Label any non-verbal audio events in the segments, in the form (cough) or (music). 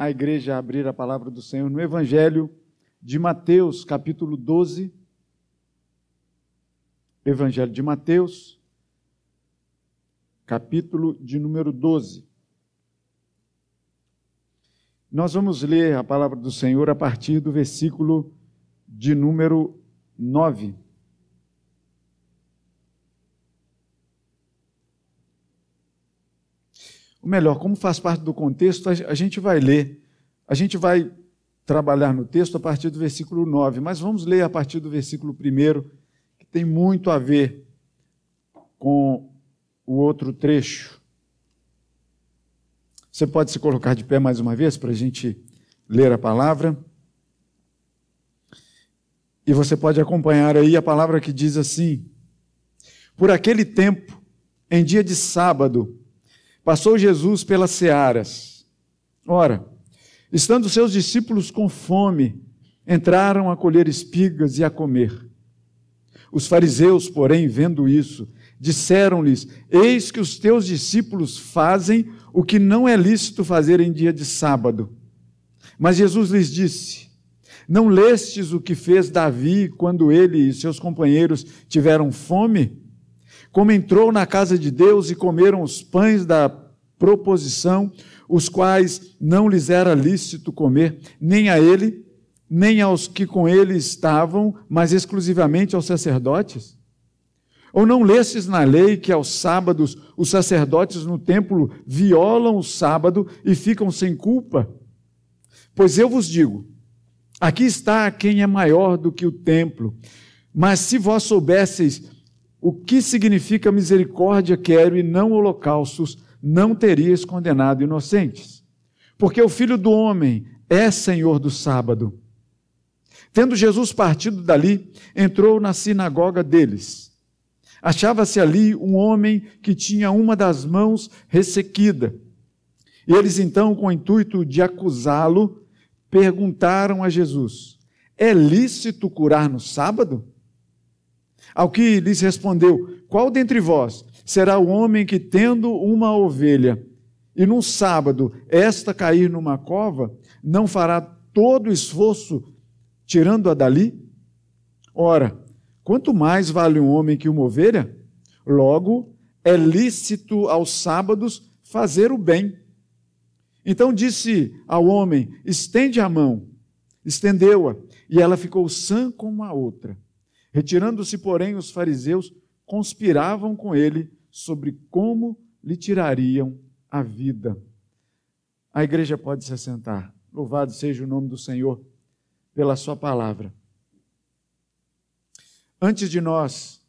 a igreja abrir a palavra do Senhor no Evangelho de Mateus, capítulo 12. Evangelho de Mateus, capítulo de número 12. Nós vamos ler a palavra do Senhor a partir do versículo de número 9. O melhor, como faz parte do contexto, a gente vai ler, a gente vai trabalhar no texto a partir do versículo 9, mas vamos ler a partir do versículo 1, que tem muito a ver com o outro trecho. Você pode se colocar de pé mais uma vez para a gente ler a palavra. E você pode acompanhar aí a palavra que diz assim: Por aquele tempo, em dia de sábado, Passou Jesus pelas searas. Ora, estando seus discípulos com fome, entraram a colher espigas e a comer. Os fariseus, porém, vendo isso, disseram-lhes: Eis que os teus discípulos fazem o que não é lícito fazer em dia de sábado. Mas Jesus lhes disse: Não lestes o que fez Davi quando ele e seus companheiros tiveram fome? Como entrou na casa de Deus e comeram os pães da proposição, os quais não lhes era lícito comer, nem a ele, nem aos que com ele estavam, mas exclusivamente aos sacerdotes? Ou não lestes na lei que aos sábados os sacerdotes no templo violam o sábado e ficam sem culpa? Pois eu vos digo: aqui está quem é maior do que o templo. Mas se vós soubesseis o que significa misericórdia quero e não holocaustos, não terias condenado inocentes. Porque o filho do homem é senhor do sábado. Tendo Jesus partido dali, entrou na sinagoga deles. Achava-se ali um homem que tinha uma das mãos ressequida. E eles então, com o intuito de acusá-lo, perguntaram a Jesus: É lícito curar no sábado? Ao que lhes respondeu: Qual dentre vós será o homem que, tendo uma ovelha, e num sábado esta cair numa cova, não fará todo o esforço tirando-a dali? Ora, quanto mais vale um homem que uma ovelha? Logo, é lícito aos sábados fazer o bem. Então disse ao homem: Estende a mão. Estendeu-a, e ela ficou sã como a outra. Retirando-se, porém, os fariseus conspiravam com ele sobre como lhe tirariam a vida. A igreja pode se assentar. Louvado seja o nome do Senhor pela Sua palavra. Antes de nós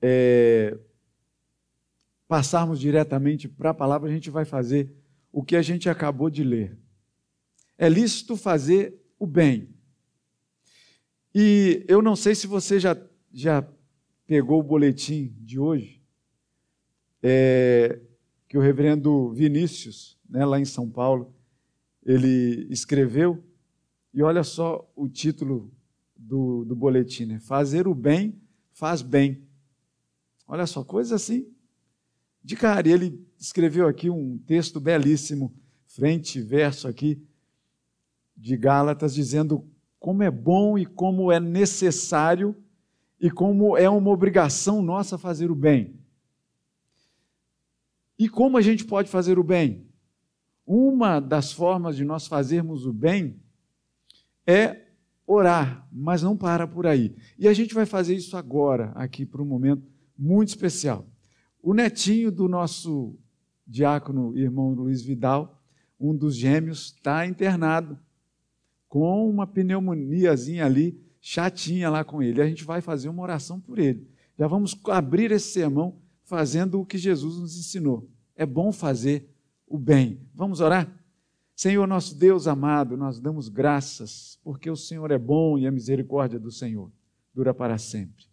é, passarmos diretamente para a palavra, a gente vai fazer o que a gente acabou de ler. É lícito fazer o bem, e eu não sei se você já, já pegou o boletim de hoje, é, que o reverendo Vinícius, né, lá em São Paulo, ele escreveu, e olha só o título do, do boletim: né? Fazer o bem faz bem. Olha só, coisa assim de cara. E ele escreveu aqui um texto belíssimo, frente e verso aqui, de Gálatas, dizendo como é bom e como é necessário e como é uma obrigação nossa fazer o bem. E como a gente pode fazer o bem? Uma das formas de nós fazermos o bem é orar, mas não para por aí. E a gente vai fazer isso agora, aqui, para um momento muito especial. O netinho do nosso diácono irmão Luiz Vidal, um dos gêmeos, está internado com uma pneumoniazinha ali, chatinha lá com ele. A gente vai fazer uma oração por ele. Já vamos abrir esse sermão fazendo o que Jesus nos ensinou. É bom fazer o bem. Vamos orar? Senhor, nosso Deus amado, nós damos graças, porque o Senhor é bom e a misericórdia do Senhor dura para sempre.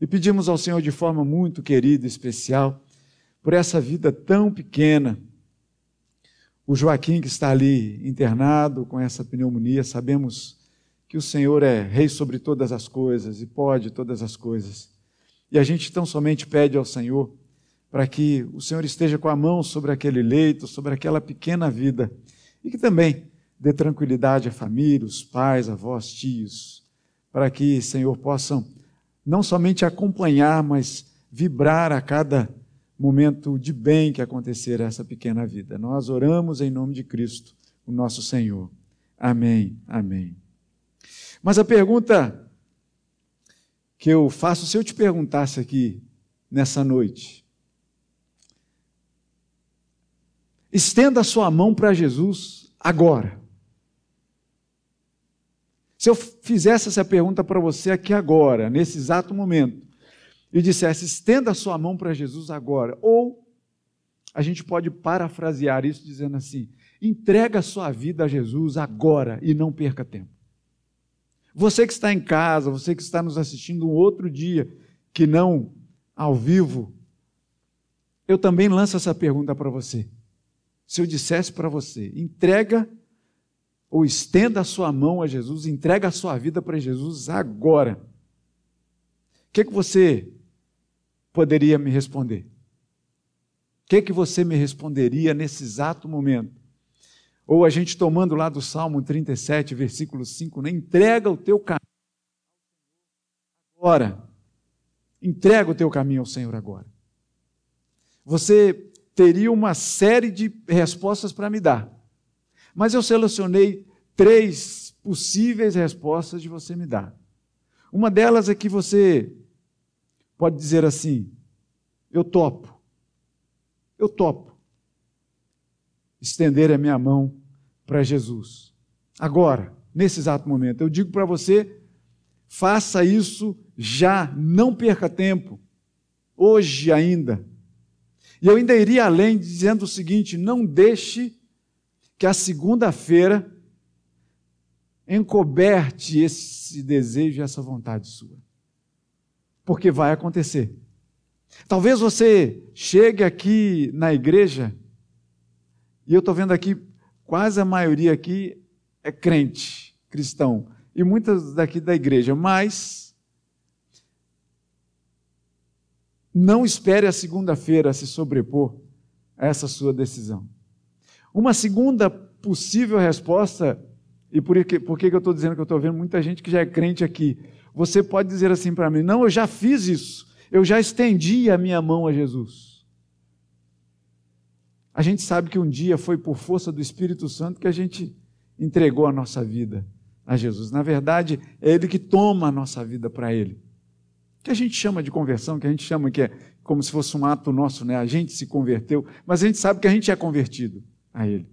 E pedimos ao Senhor de forma muito querida e especial, por essa vida tão pequena, o Joaquim, que está ali internado com essa pneumonia, sabemos que o Senhor é rei sobre todas as coisas e pode todas as coisas. E a gente tão somente pede ao Senhor para que o Senhor esteja com a mão sobre aquele leito, sobre aquela pequena vida, e que também dê tranquilidade à família, os pais, avós, tios, para que, Senhor, possam não somente acompanhar, mas vibrar a cada momento de bem que acontecer essa pequena vida. Nós oramos em nome de Cristo, o nosso Senhor. Amém. Amém. Mas a pergunta que eu faço, se eu te perguntasse aqui nessa noite, estenda a sua mão para Jesus agora. Se eu fizesse essa pergunta para você aqui agora, nesse exato momento, e dissesse, estenda a sua mão para Jesus agora, ou a gente pode parafrasear isso dizendo assim: entrega a sua vida a Jesus agora e não perca tempo. Você que está em casa, você que está nos assistindo um outro dia, que não ao vivo, eu também lanço essa pergunta para você. Se eu dissesse para você, entrega ou estenda a sua mão a Jesus, entrega a sua vida para Jesus agora. O que, que você poderia me responder? O que, que você me responderia nesse exato momento? Ou a gente tomando lá do Salmo 37, versículo 5, né? entrega o teu caminho agora. Entrega o teu caminho ao Senhor agora. Você teria uma série de respostas para me dar. Mas eu selecionei três possíveis respostas de você me dar. Uma delas é que você pode dizer assim: eu topo, eu topo estender a minha mão para Jesus. Agora, nesse exato momento, eu digo para você: faça isso já, não perca tempo, hoje ainda. E eu ainda iria além dizendo o seguinte: não deixe que a segunda-feira encoberte esse desejo e essa vontade sua. Porque vai acontecer. Talvez você chegue aqui na igreja, e eu estou vendo aqui, quase a maioria aqui é crente, cristão, e muitas daqui da igreja, mas não espere a segunda-feira se sobrepor a essa sua decisão. Uma segunda possível resposta, e por que, por que eu estou dizendo que eu estou vendo muita gente que já é crente aqui? Você pode dizer assim para mim: não, eu já fiz isso, eu já estendi a minha mão a Jesus. A gente sabe que um dia foi por força do Espírito Santo que a gente entregou a nossa vida a Jesus. Na verdade, é Ele que toma a nossa vida para Ele. Que a gente chama de conversão, que a gente chama que é como se fosse um ato nosso, né? A gente se converteu, mas a gente sabe que a gente é convertido a Ele.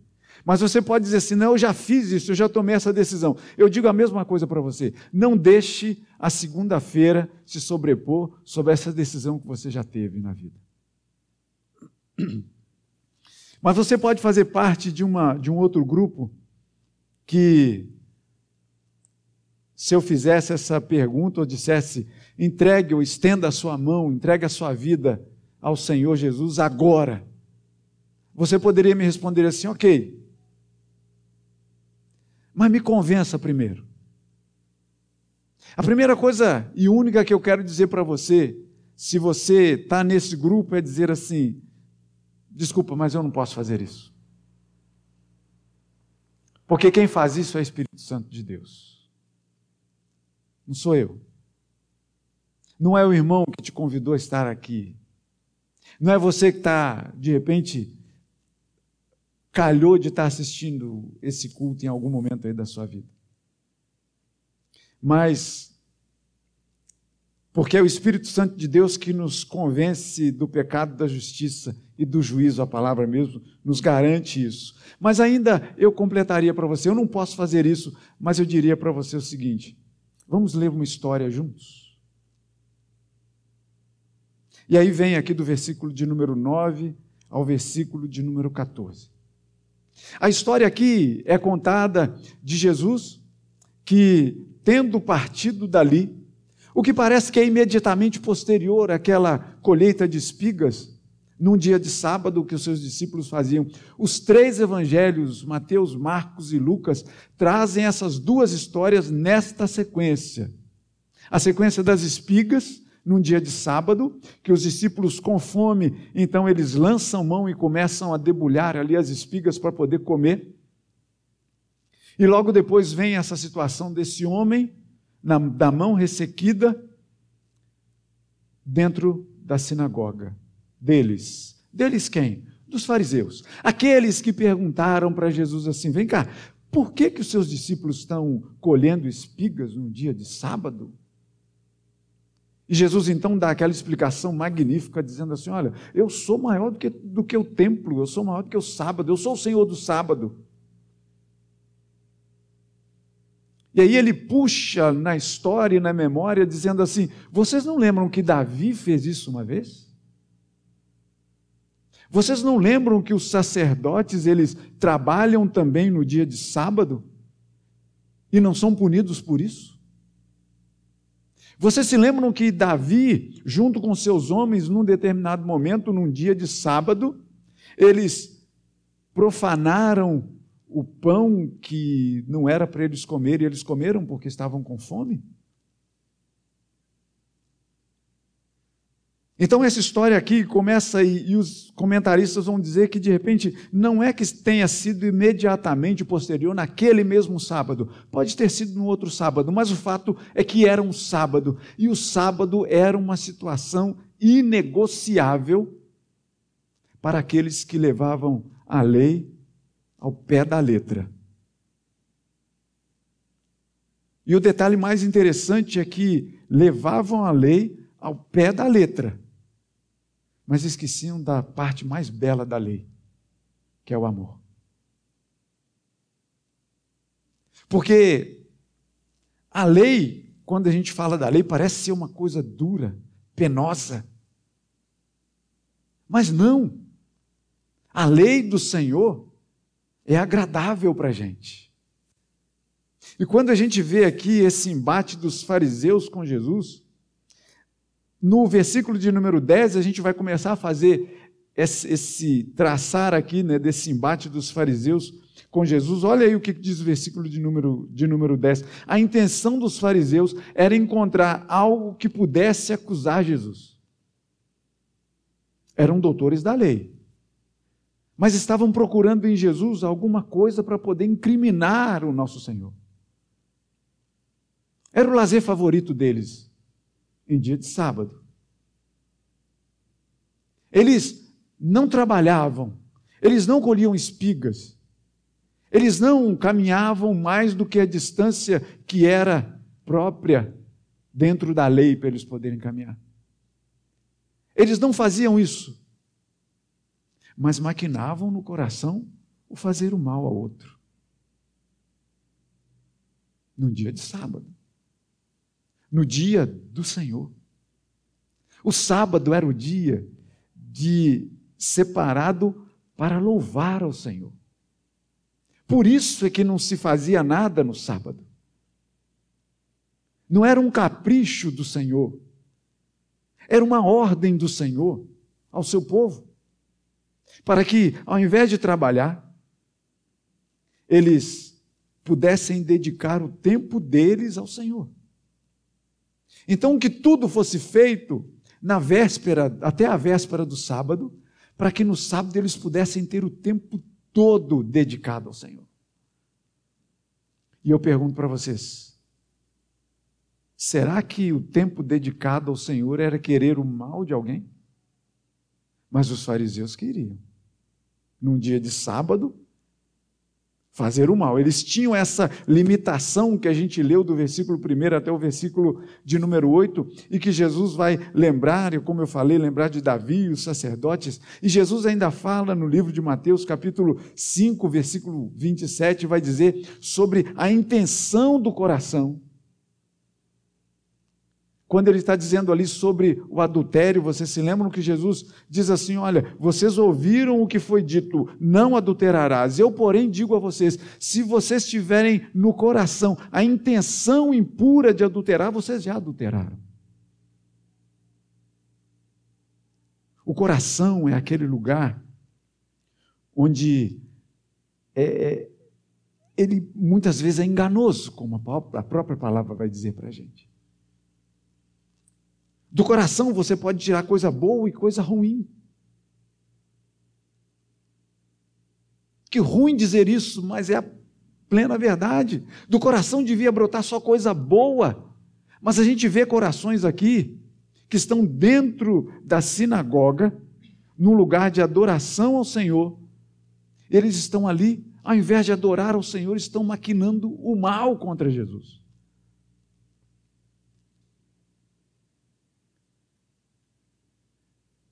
Mas você pode dizer assim: não, eu já fiz isso, eu já tomei essa decisão. Eu digo a mesma coisa para você. Não deixe a segunda-feira se sobrepor sobre essa decisão que você já teve na vida. (clears throat) Mas você pode fazer parte de, uma, de um outro grupo que, se eu fizesse essa pergunta ou dissesse, entregue ou estenda a sua mão, entregue a sua vida ao Senhor Jesus agora você poderia me responder assim: ok, mas me convença primeiro. A primeira coisa e única que eu quero dizer para você, se você está nesse grupo, é dizer assim: desculpa, mas eu não posso fazer isso. Porque quem faz isso é o Espírito Santo de Deus. Não sou eu. Não é o irmão que te convidou a estar aqui. Não é você que está, de repente, calhou de estar assistindo esse culto em algum momento aí da sua vida. Mas, porque é o Espírito Santo de Deus que nos convence do pecado, da justiça e do juízo, a palavra mesmo nos garante isso. Mas ainda eu completaria para você, eu não posso fazer isso, mas eu diria para você o seguinte: vamos ler uma história juntos? E aí vem aqui do versículo de número 9 ao versículo de número 14. A história aqui é contada de Jesus que, tendo partido dali, o que parece que é imediatamente posterior àquela colheita de espigas, num dia de sábado que os seus discípulos faziam. Os três evangelhos, Mateus, Marcos e Lucas, trazem essas duas histórias nesta sequência. A sequência das espigas num dia de sábado, que os discípulos com fome, então eles lançam mão e começam a debulhar ali as espigas para poder comer. E logo depois vem essa situação desse homem, na, da mão ressequida, dentro da sinagoga. Deles. Deles quem? Dos fariseus. Aqueles que perguntaram para Jesus assim: vem cá, por que, que os seus discípulos estão colhendo espigas num dia de sábado? E Jesus então dá aquela explicação magnífica, dizendo assim: Olha, eu sou maior do que, do que o templo, eu sou maior do que o sábado, eu sou o Senhor do sábado. E aí ele puxa na história e na memória, dizendo assim: Vocês não lembram que Davi fez isso uma vez? Vocês não lembram que os sacerdotes eles trabalham também no dia de sábado e não são punidos por isso? Vocês se lembram que Davi, junto com seus homens, num determinado momento, num dia de sábado, eles profanaram o pão que não era para eles comerem, e eles comeram porque estavam com fome? Então, essa história aqui começa e, e, os comentaristas vão dizer que, de repente, não é que tenha sido imediatamente posterior naquele mesmo sábado. Pode ter sido no outro sábado, mas o fato é que era um sábado. E o sábado era uma situação inegociável para aqueles que levavam a lei ao pé da letra. E o detalhe mais interessante é que levavam a lei ao pé da letra mas esqueciam da parte mais bela da lei, que é o amor. Porque a lei, quando a gente fala da lei, parece ser uma coisa dura, penosa. Mas não. A lei do Senhor é agradável para a gente. E quando a gente vê aqui esse embate dos fariseus com Jesus, no versículo de número 10, a gente vai começar a fazer esse, esse traçar aqui né, desse embate dos fariseus com Jesus. Olha aí o que diz o versículo de número, de número 10. A intenção dos fariseus era encontrar algo que pudesse acusar Jesus. Eram doutores da lei. Mas estavam procurando em Jesus alguma coisa para poder incriminar o nosso Senhor. Era o lazer favorito deles em dia de sábado. Eles não trabalhavam, eles não colhiam espigas, eles não caminhavam mais do que a distância que era própria dentro da lei para eles poderem caminhar. Eles não faziam isso, mas maquinavam no coração o fazer o mal ao outro. Num dia de sábado no dia do Senhor. O sábado era o dia de separado para louvar ao Senhor. Por isso é que não se fazia nada no sábado. Não era um capricho do Senhor, era uma ordem do Senhor ao seu povo, para que, ao invés de trabalhar, eles pudessem dedicar o tempo deles ao Senhor. Então, que tudo fosse feito na véspera, até a véspera do sábado, para que no sábado eles pudessem ter o tempo todo dedicado ao Senhor. E eu pergunto para vocês: será que o tempo dedicado ao Senhor era querer o mal de alguém? Mas os fariseus queriam. Num dia de sábado, fazer o mal. Eles tinham essa limitação que a gente leu do versículo 1 até o versículo de número 8, e que Jesus vai lembrar, como eu falei, lembrar de Davi e os sacerdotes. E Jesus ainda fala no livro de Mateus, capítulo 5, versículo 27, vai dizer sobre a intenção do coração quando ele está dizendo ali sobre o adultério, vocês se lembram que Jesus diz assim: Olha, vocês ouviram o que foi dito, não adulterarás. Eu, porém, digo a vocês: se vocês tiverem no coração a intenção impura de adulterar, vocês já adulteraram. O coração é aquele lugar onde é, é ele muitas vezes é enganoso, como a própria palavra vai dizer para a gente. Do coração você pode tirar coisa boa e coisa ruim. Que ruim dizer isso, mas é a plena verdade. Do coração devia brotar só coisa boa. Mas a gente vê corações aqui que estão dentro da sinagoga, num lugar de adoração ao Senhor. Eles estão ali, ao invés de adorar ao Senhor, estão maquinando o mal contra Jesus.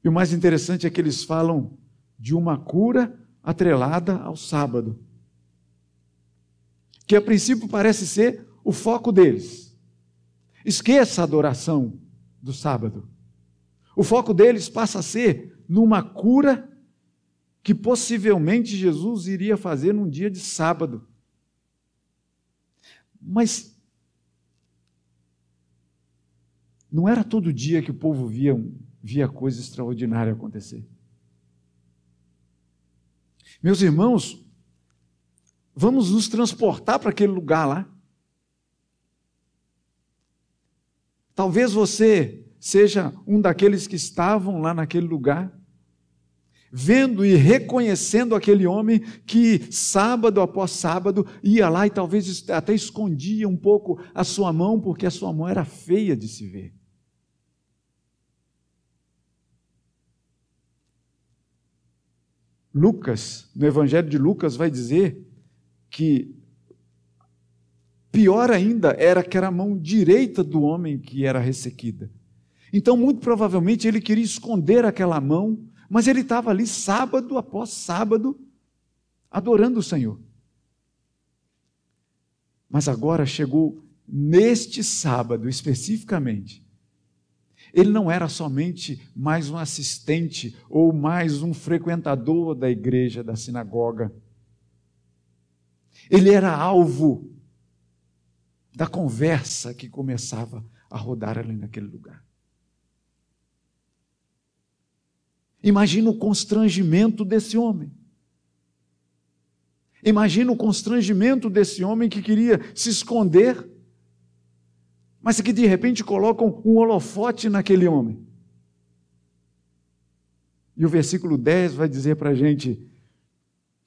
E o mais interessante é que eles falam de uma cura atrelada ao sábado. Que a princípio parece ser o foco deles. Esqueça a adoração do sábado. O foco deles passa a ser numa cura que possivelmente Jesus iria fazer num dia de sábado. Mas não era todo dia que o povo via via coisa extraordinária acontecer. Meus irmãos, vamos nos transportar para aquele lugar lá. Talvez você seja um daqueles que estavam lá naquele lugar, vendo e reconhecendo aquele homem que sábado após sábado ia lá e talvez até escondia um pouco a sua mão, porque a sua mão era feia de se ver. Lucas, no Evangelho de Lucas, vai dizer que pior ainda era que era a mão direita do homem que era ressequida. Então, muito provavelmente, ele queria esconder aquela mão, mas ele estava ali sábado após sábado, adorando o Senhor. Mas agora chegou neste sábado especificamente, ele não era somente mais um assistente ou mais um frequentador da igreja, da sinagoga. Ele era alvo da conversa que começava a rodar ali naquele lugar. Imagina o constrangimento desse homem. Imagina o constrangimento desse homem que queria se esconder mas que de repente colocam um holofote naquele homem. E o versículo 10 vai dizer para a gente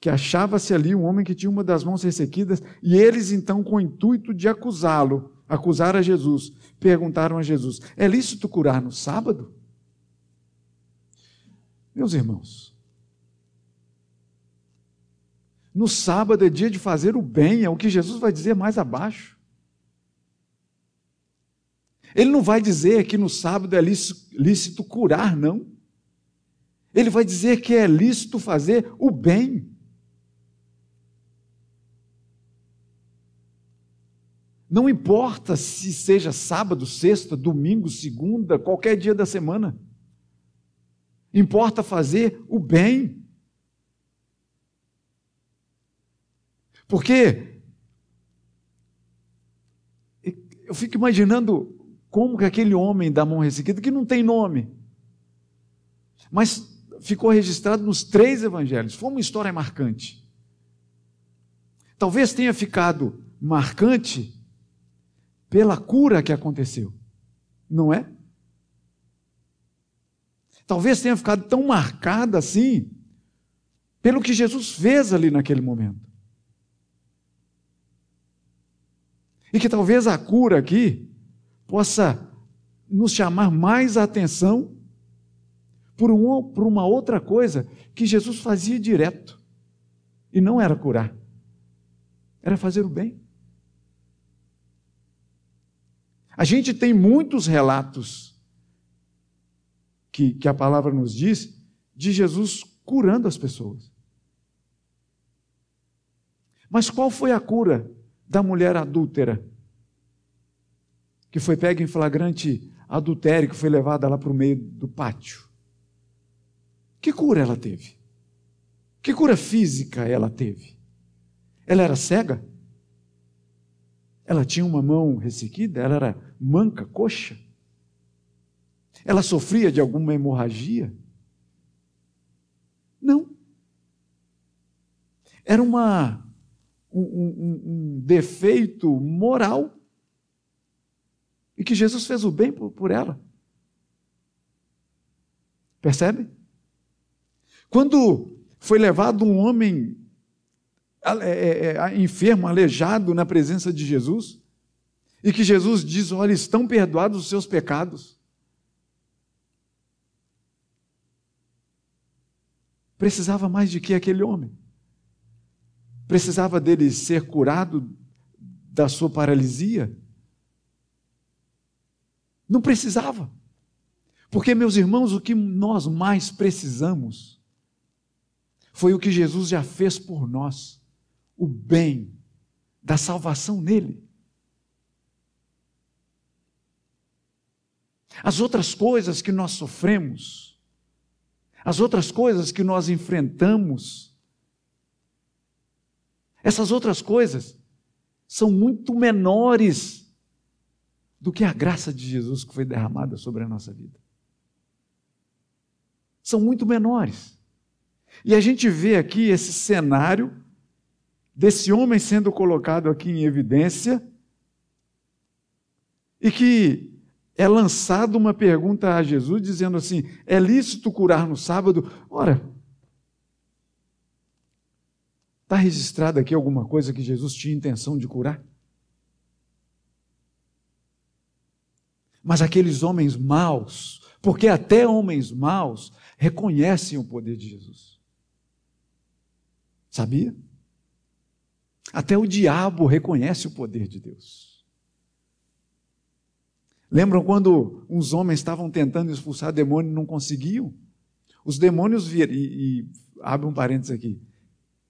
que achava-se ali um homem que tinha uma das mãos ressequidas, e eles então, com o intuito de acusá-lo, acusar a Jesus, perguntaram a Jesus: é lícito curar no sábado? Meus irmãos, no sábado é dia de fazer o bem, é o que Jesus vai dizer mais abaixo. Ele não vai dizer que no sábado é lícito curar, não. Ele vai dizer que é lícito fazer o bem. Não importa se seja sábado, sexta, domingo, segunda, qualquer dia da semana. Importa fazer o bem. Porque eu fico imaginando como que aquele homem da mão ressequida, que não tem nome, mas ficou registrado nos três evangelhos, foi uma história marcante. Talvez tenha ficado marcante pela cura que aconteceu, não é? Talvez tenha ficado tão marcada assim pelo que Jesus fez ali naquele momento. E que talvez a cura aqui possa nos chamar mais a atenção por, um, por uma outra coisa que Jesus fazia direto. E não era curar, era fazer o bem. A gente tem muitos relatos que, que a palavra nos diz de Jesus curando as pessoas. Mas qual foi a cura da mulher adúltera? Que foi pega em flagrante adultério, que foi levada lá para o meio do pátio. Que cura ela teve? Que cura física ela teve? Ela era cega? Ela tinha uma mão ressequida? Ela era manca, coxa? Ela sofria de alguma hemorragia? Não. Era uma, um, um, um defeito moral e que Jesus fez o bem por, por ela. Percebe? Quando foi levado um homem é, é, enfermo, aleijado na presença de Jesus, e que Jesus diz: Olha, estão perdoados os seus pecados. Precisava mais de que aquele homem? Precisava dele ser curado da sua paralisia? Não precisava. Porque, meus irmãos, o que nós mais precisamos foi o que Jesus já fez por nós, o bem da salvação nele. As outras coisas que nós sofremos, as outras coisas que nós enfrentamos, essas outras coisas são muito menores do que a graça de Jesus que foi derramada sobre a nossa vida. São muito menores. E a gente vê aqui esse cenário desse homem sendo colocado aqui em evidência e que é lançada uma pergunta a Jesus dizendo assim: é lícito curar no sábado? Ora, está registrado aqui alguma coisa que Jesus tinha intenção de curar? Mas aqueles homens maus, porque até homens maus reconhecem o poder de Jesus. Sabia? Até o diabo reconhece o poder de Deus. Lembram quando uns homens estavam tentando expulsar demônio e não conseguiam? Os demônios viram, e, e abre um parênteses aqui.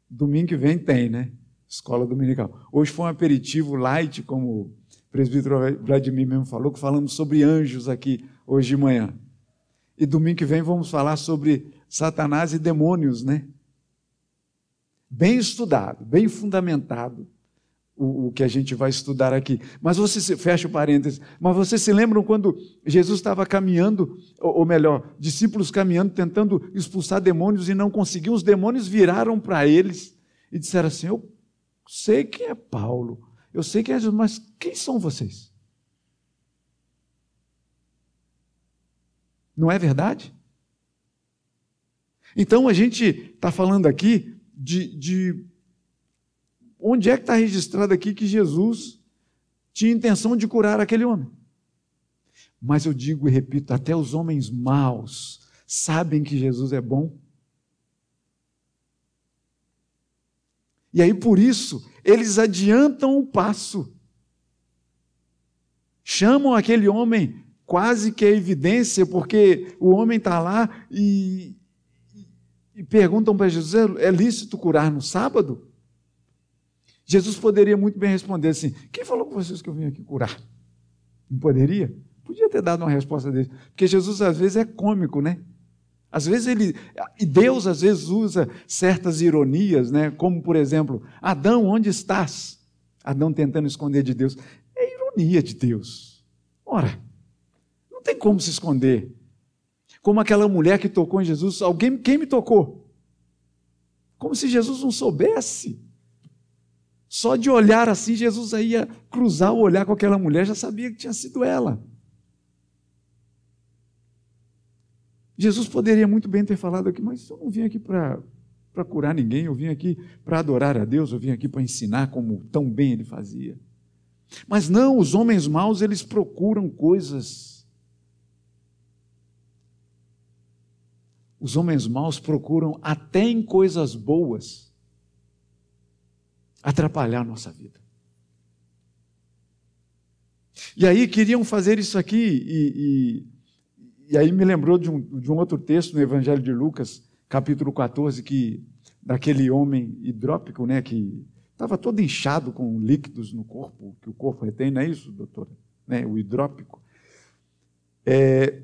Domingo que vem tem, né? Escola dominical. Hoje foi um aperitivo light, como o presbítero Vladimir mesmo falou, que falamos sobre anjos aqui hoje de manhã. E domingo que vem vamos falar sobre Satanás e demônios, né? Bem estudado, bem fundamentado o, o, que a gente vai estudar aqui. Mas você se, fecha o parênteses, mas vocês se lembram quando Jesus estava caminhando, ou, ou melhor, discípulos caminhando, tentando expulsar demônios e não conseguiam, os demônios viraram para eles e disseram assim: Eu sei quem é Paulo, eu sei quem é Jesus, mas quem são vocês? Não é verdade? Então a gente está falando aqui de, de Onde é que está registrado aqui que Jesus tinha intenção de curar aquele homem? Mas eu digo e repito, até os homens maus sabem que Jesus é bom. E aí por isso, eles adiantam o passo. Chamam aquele homem quase que a evidência, porque o homem está lá e, e perguntam para Jesus: é lícito curar no sábado? Jesus poderia muito bem responder assim: Quem falou com vocês que eu vim aqui curar? Não poderia? Podia ter dado uma resposta dele. Porque Jesus às vezes é cômico, né? Às vezes ele. E Deus às vezes usa certas ironias, né? Como, por exemplo, Adão, onde estás? Adão tentando esconder de Deus. É ironia de Deus. Ora, não tem como se esconder. Como aquela mulher que tocou em Jesus, alguém, quem me tocou? Como se Jesus não soubesse. Só de olhar assim, Jesus ia cruzar o olhar com aquela mulher, já sabia que tinha sido ela. Jesus poderia muito bem ter falado aqui, mas eu não vim aqui para curar ninguém, eu vim aqui para adorar a Deus, eu vim aqui para ensinar como tão bem ele fazia. Mas não, os homens maus, eles procuram coisas. Os homens maus procuram até em coisas boas atrapalhar a nossa vida. E aí queriam fazer isso aqui, e, e, e aí me lembrou de um, de um outro texto no Evangelho de Lucas, capítulo 14, que daquele homem hidrópico, né, que estava todo inchado com líquidos no corpo, que o corpo retém, não é isso, doutora? Né, o hidrópico. É,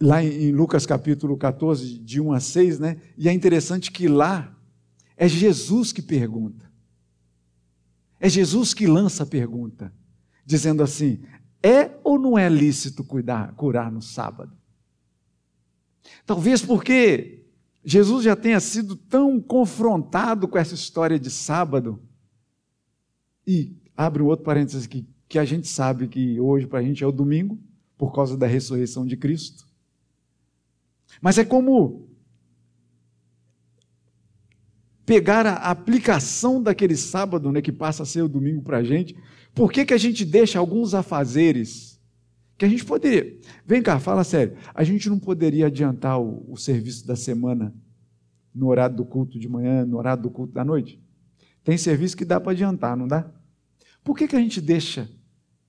lá em Lucas capítulo 14, de 1 a 6, né, e é interessante que lá é Jesus que pergunta. É Jesus que lança a pergunta, dizendo assim: é ou não é lícito cuidar, curar no sábado? Talvez porque Jesus já tenha sido tão confrontado com essa história de sábado. E abre um outro parênteses aqui, que a gente sabe que hoje para a gente é o domingo, por causa da ressurreição de Cristo. Mas é como pegar a aplicação daquele sábado, né, que passa a ser o domingo para a gente, por que, que a gente deixa alguns afazeres que a gente poderia. Vem cá, fala sério. A gente não poderia adiantar o, o serviço da semana no horário do culto de manhã, no horário do culto da noite? Tem serviço que dá para adiantar, não dá? Por que, que a gente deixa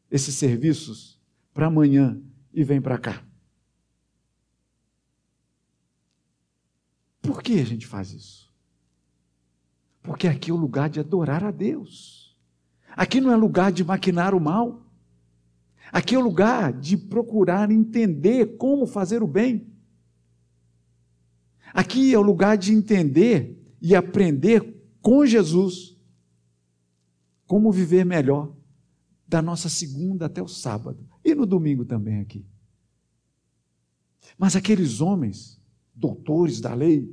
esses serviços para amanhã e vem para cá? Por que a gente faz isso? Porque aqui é o lugar de adorar a Deus. Aqui não é lugar de maquinar o mal. Aqui é o lugar de procurar entender como fazer o bem. Aqui é o lugar de entender e aprender com Jesus como viver melhor da nossa segunda até o sábado e no domingo também aqui. Mas aqueles homens, doutores da lei,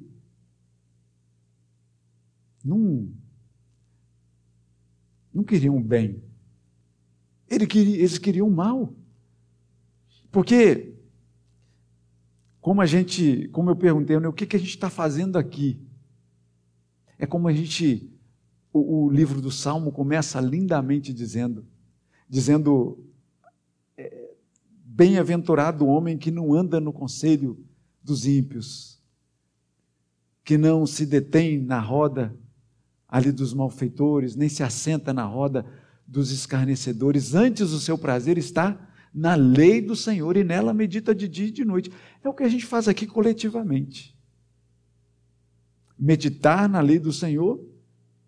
não, não queriam o bem. Eles queriam mal. Porque, como a gente, como eu perguntei, né, o que, que a gente está fazendo aqui? É como a gente, o, o livro do Salmo começa lindamente dizendo, dizendo, é, bem-aventurado o homem que não anda no conselho dos ímpios, que não se detém na roda ali dos malfeitores, nem se assenta na roda dos escarnecedores. Antes o seu prazer está na lei do Senhor e nela medita de dia e de noite. É o que a gente faz aqui coletivamente. Meditar na lei do Senhor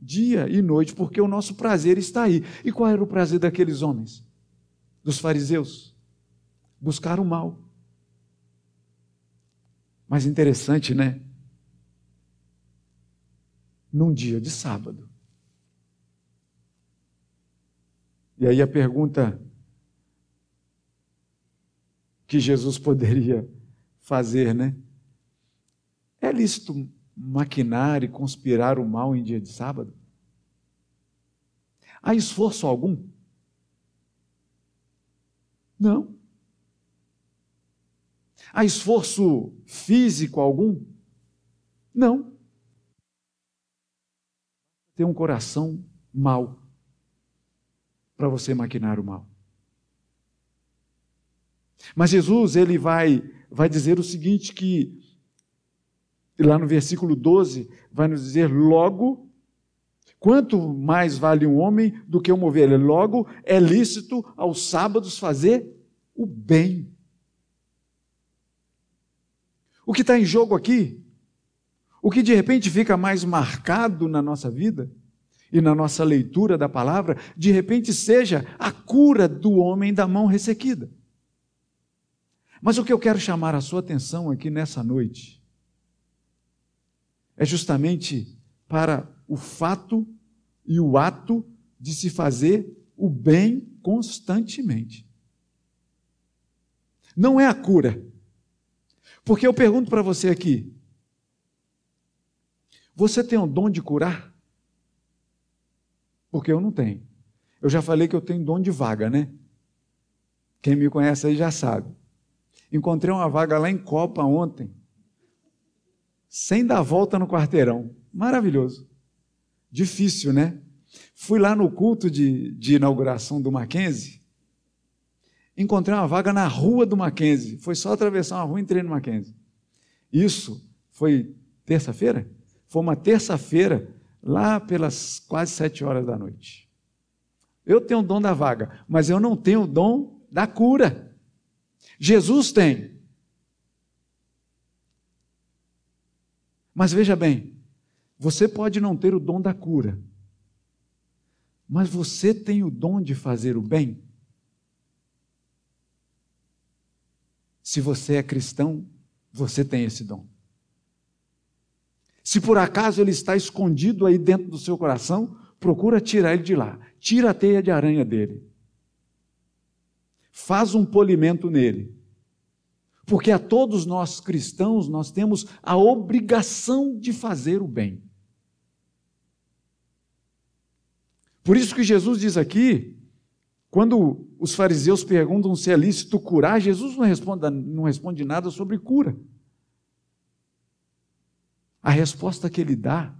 dia e noite, porque o nosso prazer está aí. E qual era o prazer daqueles homens? Dos fariseus? Buscar o mal. Mas interessante, né? num dia de sábado. E aí a pergunta que Jesus poderia fazer, né? É lícito maquinar e conspirar o mal em dia de sábado? Há esforço algum? Não. Há esforço físico algum? Não ter um coração mau para você maquinar o mal. Mas Jesus, ele vai vai dizer o seguinte que lá no versículo 12 vai nos dizer logo quanto mais vale um homem do que uma ovelha, logo é lícito aos sábados fazer o bem. O que está em jogo aqui o que de repente fica mais marcado na nossa vida e na nossa leitura da palavra, de repente seja a cura do homem da mão ressequida. Mas o que eu quero chamar a sua atenção aqui nessa noite é justamente para o fato e o ato de se fazer o bem constantemente. Não é a cura. Porque eu pergunto para você aqui: você tem o dom de curar? Porque eu não tenho. Eu já falei que eu tenho dom de vaga, né? Quem me conhece aí já sabe. Encontrei uma vaga lá em Copa ontem, sem dar volta no quarteirão. Maravilhoso. Difícil, né? Fui lá no culto de, de inauguração do Mackenzie, encontrei uma vaga na rua do Mackenzie. Foi só atravessar uma rua e entrei no Mackenzie. Isso foi terça-feira? Foi uma terça-feira, lá pelas quase sete horas da noite. Eu tenho o dom da vaga, mas eu não tenho o dom da cura. Jesus tem. Mas veja bem, você pode não ter o dom da cura, mas você tem o dom de fazer o bem? Se você é cristão, você tem esse dom. Se por acaso ele está escondido aí dentro do seu coração, procura tirar ele de lá. Tira a teia de aranha dele. Faz um polimento nele. Porque a todos nós cristãos nós temos a obrigação de fazer o bem. Por isso que Jesus diz aqui, quando os fariseus perguntam se é lícito curar, Jesus não responde, não responde nada sobre cura. A resposta que ele dá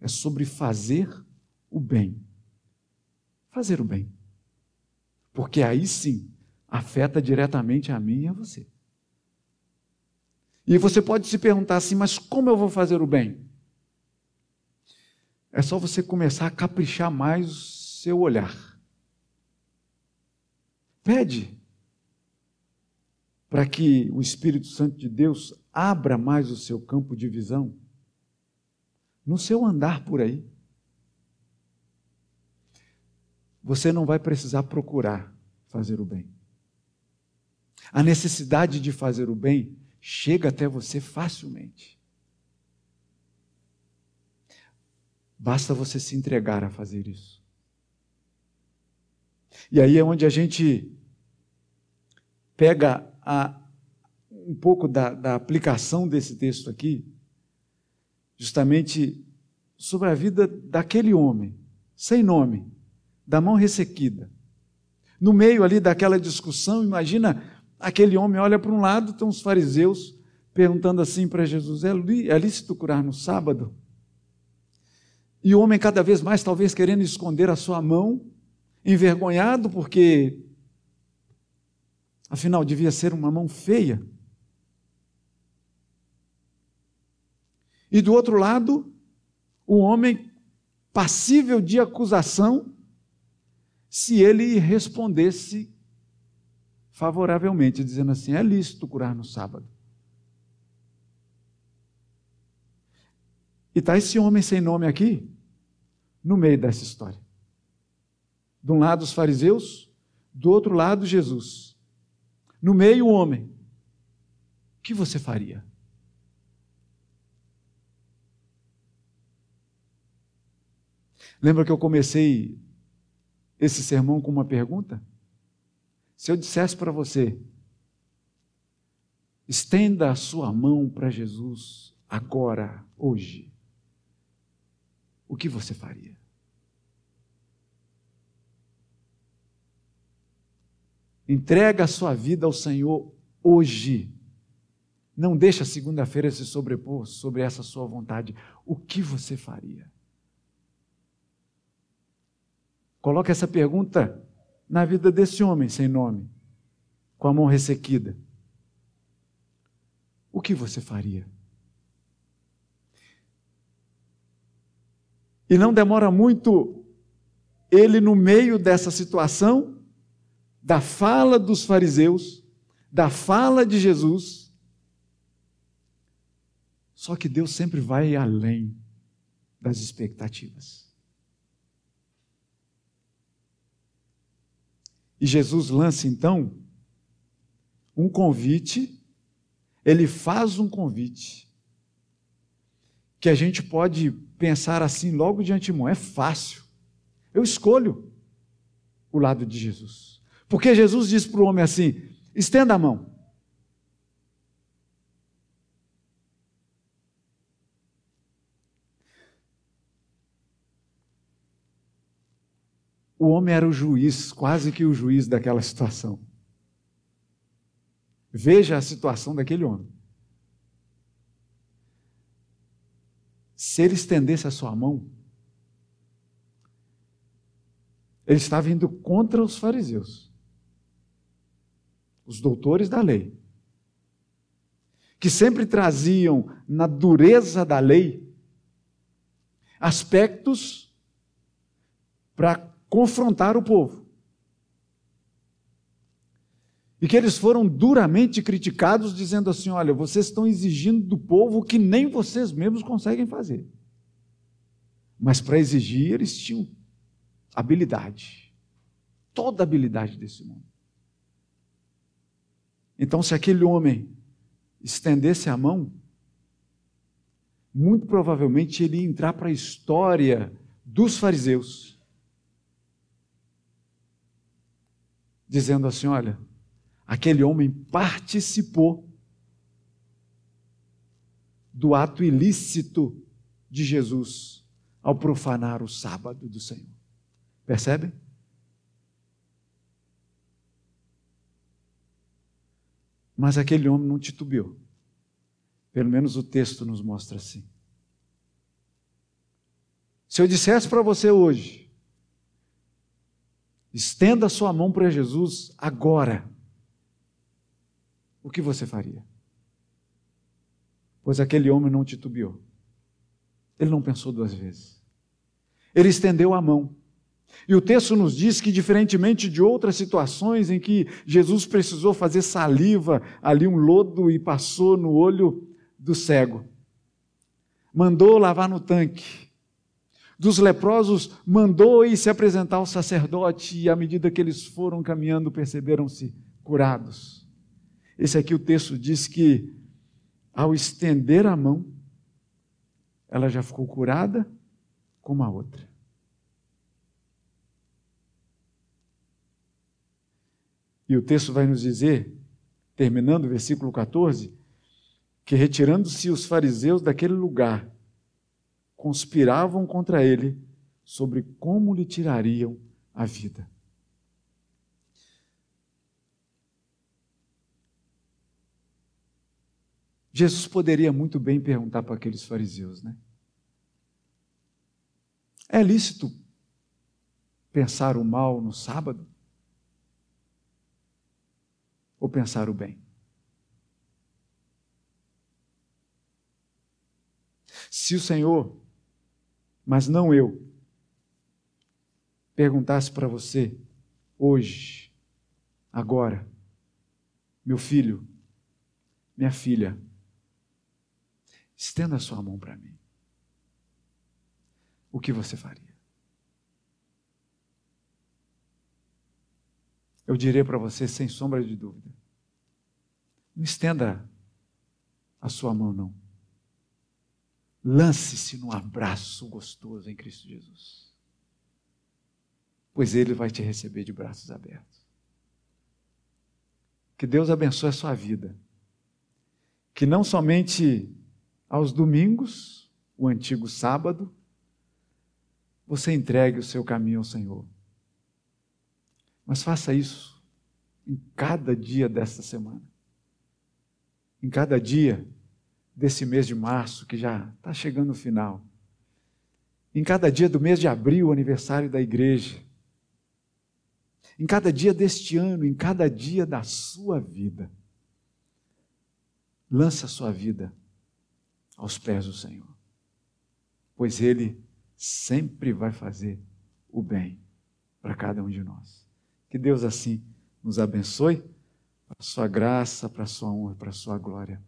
é sobre fazer o bem. Fazer o bem. Porque aí sim afeta diretamente a mim e a você. E você pode se perguntar assim, mas como eu vou fazer o bem? É só você começar a caprichar mais o seu olhar. Pede para que o Espírito Santo de Deus abra mais o seu campo de visão no seu andar por aí. Você não vai precisar procurar fazer o bem. A necessidade de fazer o bem chega até você facilmente. Basta você se entregar a fazer isso. E aí é onde a gente pega a, um pouco da, da aplicação desse texto aqui, justamente sobre a vida daquele homem, sem nome, da mão ressequida. No meio ali daquela discussão, imagina aquele homem olha para um lado, estão os fariseus perguntando assim para Jesus: é, é lícito curar no sábado? E o homem cada vez mais, talvez querendo esconder a sua mão, envergonhado, porque afinal devia ser uma mão feia. E do outro lado, o homem passível de acusação, se ele respondesse favoravelmente, dizendo assim: é lícito curar no sábado. E está esse homem sem nome aqui, no meio dessa história. De um lado os fariseus, do outro lado Jesus. No meio o homem. O que você faria? Lembra que eu comecei esse sermão com uma pergunta? Se eu dissesse para você, estenda a sua mão para Jesus agora, hoje, o que você faria? Entrega a sua vida ao Senhor hoje. Não deixa segunda-feira se sobrepor sobre essa sua vontade. O que você faria? Coloque essa pergunta na vida desse homem sem nome, com a mão ressequida. O que você faria? E não demora muito ele, no meio dessa situação, da fala dos fariseus, da fala de Jesus. Só que Deus sempre vai além das expectativas. E Jesus lança então um convite, ele faz um convite, que a gente pode pensar assim logo de antemão: é fácil, eu escolho o lado de Jesus. Porque Jesus diz para o homem assim: estenda a mão. O homem era o juiz, quase que o juiz daquela situação. Veja a situação daquele homem. Se ele estendesse a sua mão, ele estava indo contra os fariseus, os doutores da lei, que sempre traziam na dureza da lei aspectos para confrontar o povo. E que eles foram duramente criticados, dizendo assim: olha, vocês estão exigindo do povo o que nem vocês mesmos conseguem fazer. Mas para exigir, eles tinham habilidade, toda habilidade desse mundo. Então, se aquele homem estendesse a mão, muito provavelmente ele ia entrar para a história dos fariseus dizendo assim: olha, aquele homem participou do ato ilícito de Jesus ao profanar o sábado do Senhor. Percebe? Mas aquele homem não titubeou. Pelo menos o texto nos mostra assim. Se eu dissesse para você hoje, estenda sua mão para Jesus agora, o que você faria? Pois aquele homem não titubeou. Ele não pensou duas vezes. Ele estendeu a mão. E o texto nos diz que, diferentemente de outras situações em que Jesus precisou fazer saliva, ali um lodo e passou no olho do cego, mandou lavar no tanque. Dos leprosos, mandou ir se apresentar ao sacerdote, e à medida que eles foram caminhando, perceberam-se curados. Esse aqui o texto diz que, ao estender a mão, ela já ficou curada como a outra. E o texto vai nos dizer, terminando o versículo 14, que retirando-se os fariseus daquele lugar, conspiravam contra ele sobre como lhe tirariam a vida. Jesus poderia muito bem perguntar para aqueles fariseus, né? É lícito pensar o mal no sábado? Ou pensar o bem? Se o Senhor, mas não eu, perguntasse para você hoje, agora, meu filho, minha filha, Estenda a sua mão para mim. O que você faria? Eu direi para você, sem sombra de dúvida: não estenda a sua mão, não. Lance-se num abraço gostoso em Cristo Jesus. Pois Ele vai te receber de braços abertos. Que Deus abençoe a sua vida. Que não somente aos domingos, o antigo sábado, você entregue o seu caminho ao Senhor. Mas faça isso em cada dia desta semana. Em cada dia desse mês de março, que já está chegando no final. Em cada dia do mês de abril, aniversário da igreja. Em cada dia deste ano, em cada dia da sua vida. Lança a sua vida aos pés do Senhor, pois Ele sempre vai fazer o bem para cada um de nós. Que Deus assim nos abençoe, para a sua graça, para a sua honra, para a sua glória.